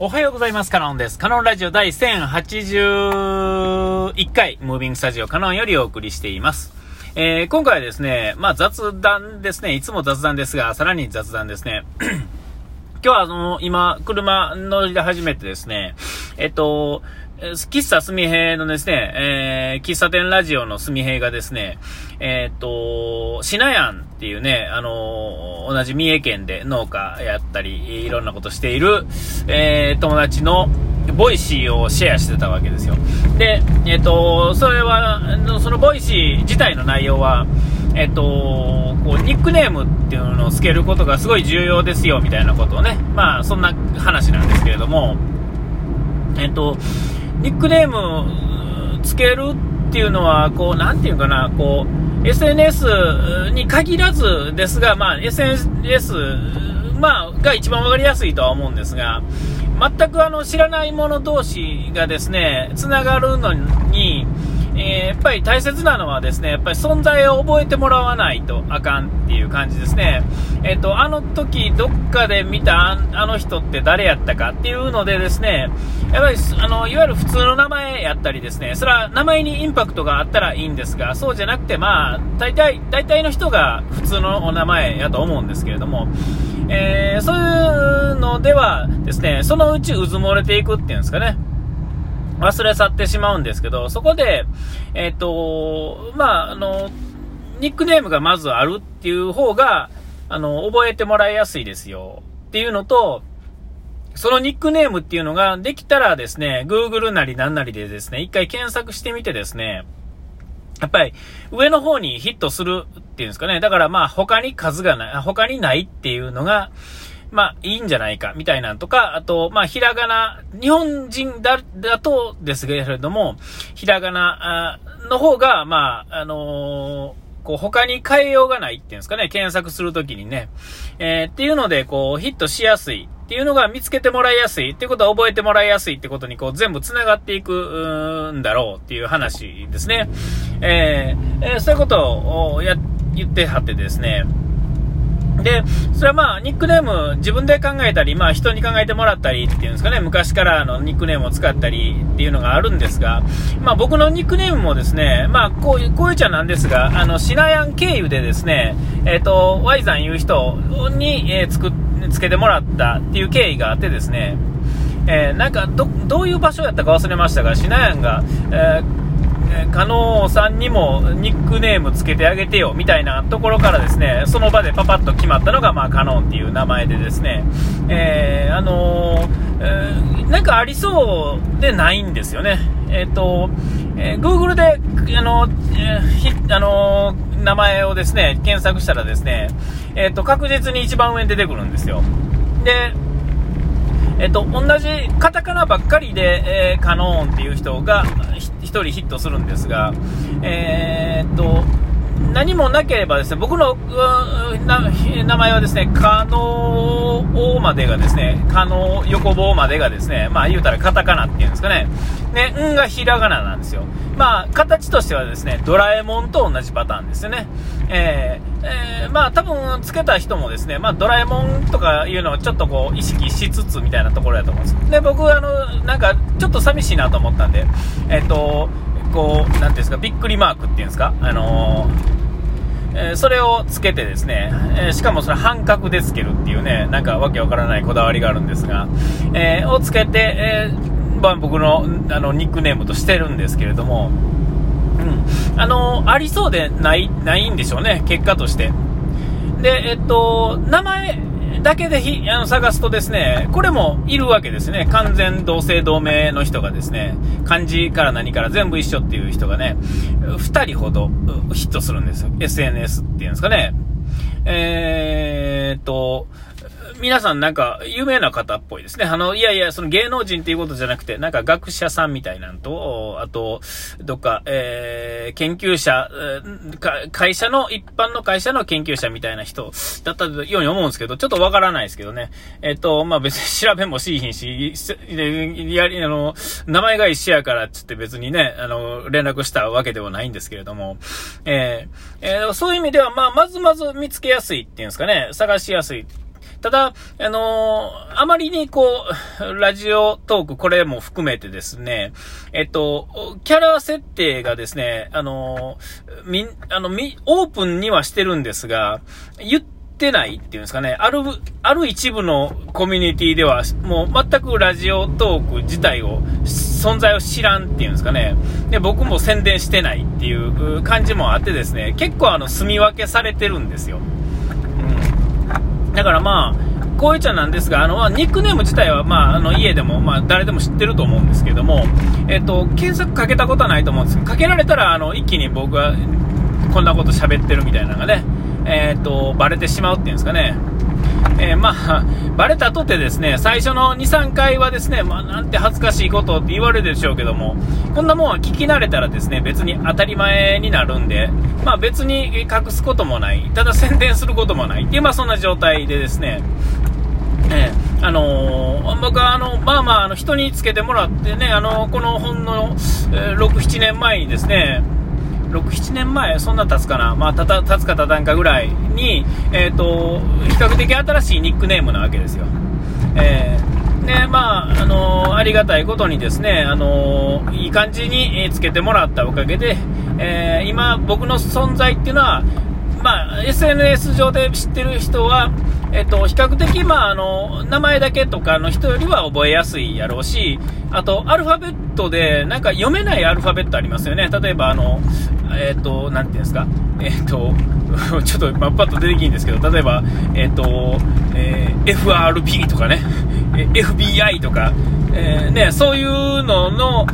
おはようございます。カノンです。カノンラジオ第1081回、ムービングスタジオカノンよりお送りしています。えー、今回はですね、まあ雑談ですね。いつも雑談ですが、さらに雑談ですね。今日はあの、今、車乗り始めてですね、えっと、喫茶すみへいのですね、えー、喫茶店ラジオのすみへいがですね、えー、っと、シナヤンっていうね、あの同じ三重県で農家やったり、いろんなことしている、えー、友達のボイシーをシェアしてたわけですよ。で、えっと、それは、そのボイシー自体の内容は、えっと、こう、ニックネームっていうのをつけることがすごい重要ですよ、みたいなことをね、まあ、そんな話なんですけれども、えっと、ニックネームつけるっていうのは、こう、なんていうかな、こう、SNS に限らずですが、まあ、SNS、まあ、が一番わかりやすいとは思うんですが、全くあの、知らない者同士がですね、つながるのに、えー、やっぱり大切なのはですね、やっぱり存在を覚えてもらわないとあかんっていう感じですね。えっ、ー、と、あの時どっかで見たあの人って誰やったかっていうのでですね、やっぱり、あの、いわゆる普通の名前やったりですね、それは名前にインパクトがあったらいいんですが、そうじゃなくて、まあ、大体、大体の人が普通のお名前やと思うんですけれども、えー、そういうのではですね、そのうちうずもれていくっていうんですかね。忘れ去ってしまうんですけど、そこで、えっ、ー、と、まあ、あの、ニックネームがまずあるっていう方が、あの、覚えてもらいやすいですよっていうのと、そのニックネームっていうのができたらですね、Google なりなんなりでですね、一回検索してみてですね、やっぱり上の方にヒットするっていうんですかね。だからまあ他に数がない、他にないっていうのが、まあ、いいんじゃないか、みたいなんとか、あと、まあ、ひらがな、日本人だ、だとですけれども、ひらがなの方が、まあ、あのーこう、他に変えようがないっていうんですかね、検索するときにね。えー、っていうので、こう、ヒットしやすいっていうのが見つけてもらいやすいっていうことは覚えてもらいやすいってことに、こう、全部繋がっていくんだろうっていう話ですね。えー、えー、そういうことをや、言ってはってですね。で、それはまあ、ニックネーム自分で考えたり、まあ人に考えてもらったりっていうんですかね、昔からのニックネームを使ったりっていうのがあるんですが、まあ僕のニックネームもですね、まあこういう、こういうちゃなんですが、あの、シナヤン経由でですね、えっ、ー、と、ワイザンいう人に、えー、つく、つけてもらったっていう経緯があってですね、えー、なんかど、どういう場所やったか忘れましたが、シナヤンが、えー加納さんにもニックネームつけてあげてよみたいなところからですね、その場でパパッと決まったのが、まあ、カノンっていう名前でですね、えー、あのー、えー、なんかありそうでないんですよね。えっ、と、えー、Google で、あの、えー、あの名前をですね、検索したらですね、えっ、と、確実に一番上に出てくるんですよ。で、えっと、同じカタカナばっかりで、えー、カノーンっていう人が1人ヒットするんですが、えー、っと、何もなければですね、僕の名前はですね、可能大までがですね、可能横棒までがですね、まあ言うたらカタカナっていうんですかね。ね、んがひらがななんですよ。まあ、形としてはですね、ドラえもんと同じパターンですよね。えー、えー、まあ多分つけた人もですね、まあドラえもんとかいうのをちょっとこう意識しつつみたいなところだと思うんです。で、僕あの、なんかちょっと寂しいなと思ったんで、えっ、ー、と、こう、なんていうんですか、びっくりマークっていうんですか、あのえ、それをつけてですね、え、しかもそれ半角でつけるっていうね、なんかわけわからないこだわりがあるんですが、え、をつけて、えま、僕のあのニックネームとしてるんですけれども、うん、あのありそうでないないんでしょうね、結果として。で、えっと、名前だけでひあの探すとですね、これもいるわけですね。完全同姓同名の人がですね、漢字から何から全部一緒っていう人がね、2人ほどヒットするんですよ。SNS っていうんですかね。えー、っと、皆さんなんか有名な方っぽいですね。あの、いやいや、その芸能人っていうことじゃなくて、なんか学者さんみたいなんと、あと、どっか、えー、研究者、会社の、一般の会社の研究者みたいな人だったように思うんですけど、ちょっとわからないですけどね。えっ、と、まあ、別に 調べもしいひんし、やり、あの、名前が一緒やからっつって別にね、あの、連絡したわけではないんですけれども、えー、えー、そういう意味では、まあ、まずまず見つけやすいっていうんですかね、探しやすい。ただ、あのー、あまりにこう、ラジオトーク、これも含めてですね、えっと、キャラ設定がですね、あのー、み、あの、み、オープンにはしてるんですが、言ってないっていうんですかね、ある、ある一部のコミュニティでは、もう全くラジオトーク自体を、存在を知らんっていうんですかね、で、僕も宣伝してないっていう感じもあってですね、結構あの、住み分けされてるんですよ。だからまあ、こういうちゃんなんですが、あのま、ニックネーム自体は、まあ、あの、家でも、まあ、誰でも知ってると思うんですけども、えっと、検索かけたことはないと思うんですけど、かけられたら、あの、一気に僕は、こんなこと喋ってるみたいなのがね、えっと、バレてしまうっていうんですかね。えー、まあ、バレたとてですね、最初の2、3回はですね、まあ、なんて恥ずかしいことって言われるでしょうけども、こんなもんは聞き慣れたらですね、別に当たり前になるんで、まあ別に隠すこともない、ただ宣伝することもないっていう、まあそんな状態でですね、えー、あのー、僕はあの、まあまあ、あの人につけてもらってね、あのこの本の、えー、6、7年前にですね、6、7年前、そんな経つかな、まあ、たた経つか経たんかぐらいに、えーと、比較的新しいニックネームなわけですよ。えー、で、まあ、あの、ありがたいことにですね、あの、いい感じにつけてもらったおかげで、えー、今、僕の存在っていうのは、まあ、SNS 上で知ってる人は、えっと、比較的、まあ、あの、名前だけとかの人よりは覚えやすいやろうし、あと、アルファベットで、なんか読めないアルファベットありますよね。例えば、あの、えっと、なていうんですか、えっと、ちょっと、まあ、パッと出てきんですけど、例えば、えっと、え、FRP とかね、FBI とか、え、ね、そういうのの、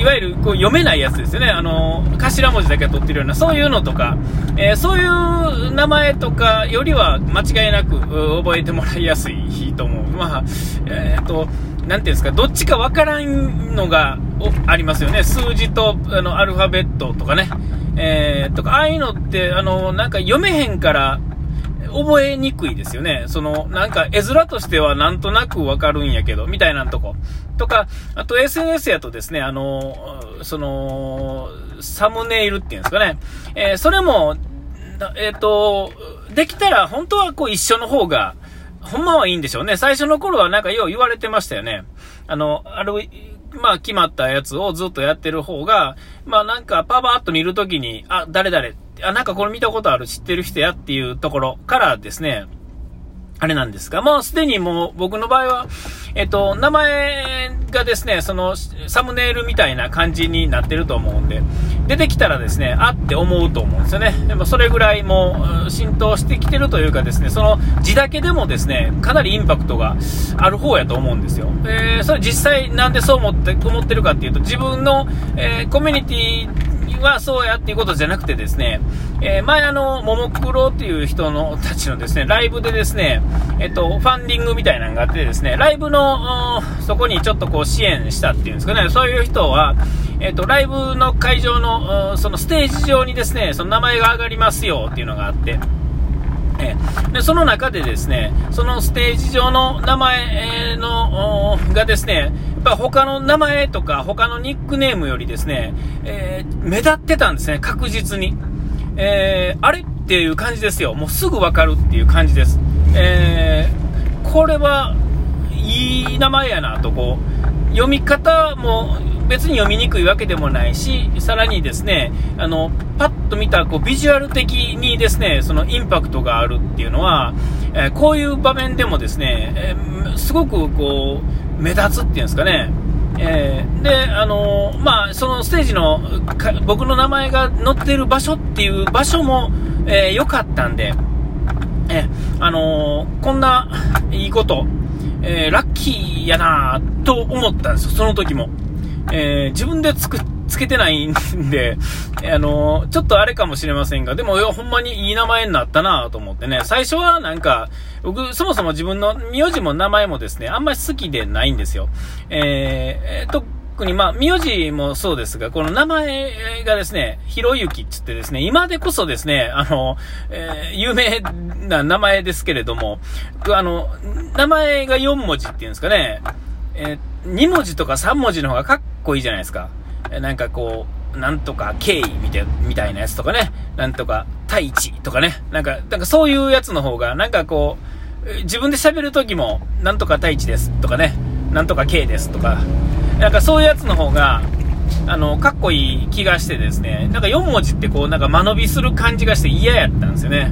いわゆるこう読めないやつですよね、あの頭文字だけ取ってるような、そういうのとか、えー、そういう名前とかよりは間違いなく覚えてもらいやすいと思う、まあえーと、ていうんですか、どっちかわからんのがありますよね、数字とあのアルファベットとかね、えー、とかああいうのってあのなんか読めへんから覚えにくいですよね。その、なんか絵面としてはなんとなくわかるんやけど、みたいなとこ。とか、あと SNS やとですね、あの、その、サムネイルっていうんですかね。えー、それも、えっ、ー、と、できたら本当はこう一緒の方が、ほんまはいいんでしょうね。最初の頃はなんかよう言われてましたよね。あの、ある、まあ決まったやつをずっとやってる方が、まあなんかパパーっと見るときに、あ、誰々、あ、なんかこれ見たことある、知ってる人やっていうところからですね、あれなんですが、もうすでにもう僕の場合は、えっと、名前がですね、そのサムネイルみたいな感じになってると思うんで、出てきたらですね、あって思うと思うんですよね。でもそれぐらいもう浸透してきてるというかですね、その字だけでもですね、かなりインパクトがある方やと思うんですよ。えー、それ実際なんでそう思って思ってるかっていうと、自分の、えー、コミュニティはそうやっていうことじゃなくてですね、えー、前あの、ももクロっていう人のたちのですね、ライブでですね、えっと、ファンディングみたいなのがあってですね、ライブの、そこにちょっとこう支援したっていうんですかね、そういう人は、えっと、ライブの会場の、そのステージ上にですね、その名前が上がりますよっていうのがあって、でその中でですね、そのステージ上の名前のがですね、やっぱ他の名前とか他のニックネームよりですね、えー、目立ってたんですね、確実に。えー、あれっていう感じですよ。もうすぐわかるっていう感じです。えー、これはいい名前やなとこう、読み方も別に読みにくいわけでもないし、さらにですね、あの、パッと見たこうビジュアル的にですね、そのインパクトがあるっていうのは、えー、こういう場面でもですね、えー、すごくこう、目立つっていうんですかね、えー、で、あの、まあ、そのステージの僕の名前が載ってる場所っていう場所も良、えー、かったんで、えあのこんないいこと、えラッキーやなと思ったんですよ、その時も。えー、自分でつく、つけてないんで、あのー、ちょっとあれかもしれませんが、でも、ほんまにいい名前になったなと思ってね、最初はなんか、僕、そもそも自分の名字も名前もですね、あんまり好きでないんですよ。えー、特にまあ、名字もそうですが、この名前がですね、ひろゆきっつってですね、今でこそですね、あの、えー、有名な名前ですけれども、あの、名前が4文字っていうんですかね、えー、2文字とか3文字の方がかっこいいじゃないですか。なんかこう、なんとか経緯みたいなやつとかね、なんとか太一とかね、なんか、なんかそういうやつの方が、なんかこう自分で喋るときも、なんとか太一ですとかね、なんとか K ですとか、なんかそういうやつの方が、あの、かっこいい気がしてですね、なんか4文字ってこう、なんか間延びする感じがして嫌やったんですよね。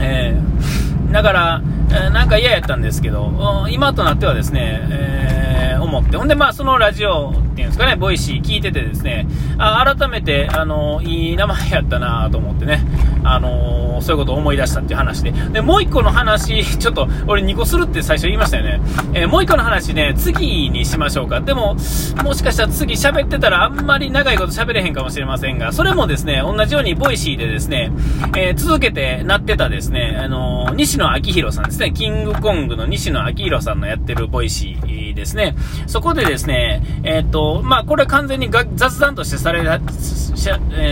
えー、だから、えー、なんか嫌やったんですけど、今となってはですね、えー、思って、ほんでまあそのラジオっていうんですかね、ボイシー聞いててですね、あ改めて、あの、いい名前やったなと思ってね、あのそういうことを思い出したっていう話で、で、もう一個の話、ちょっと、俺2個するって最初言いましたよね。えー、もう一個の話ね、次にしましょうか。でも、もしかしたら次喋ってたらあんまり長いこと喋れへんかもしれませんが、それもですね、同じようにボイシーでですね、えー、続けてなってたですね、あの西野亮廣さんですね、キングコングの西野亮廣さんのやってるボイシーですね、そこでですね、えっ、と、まあ、これは完全に雑談としてされし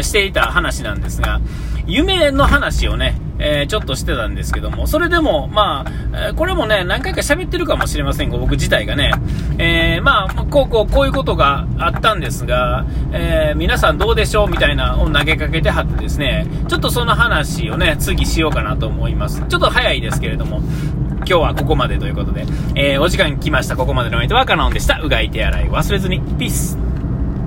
していた話なんですが、夢の話をね、えー、ちょっとしてたんですけども、それでも、まあ、これもね、何回か喋ってるかもしれませんが、僕自体がね、えー、まあ、こうこう、こういうことがあったんですが、えー、皆さんどうでしょうみたいなを投げかけてはってですね、ちょっとその話をね、次しようかなと思います。ちょっと早いですけれども、今日はここまでということで、えお時間来ました。ここまでの相手はカノンでした。うがい手洗い忘れずに。ピース。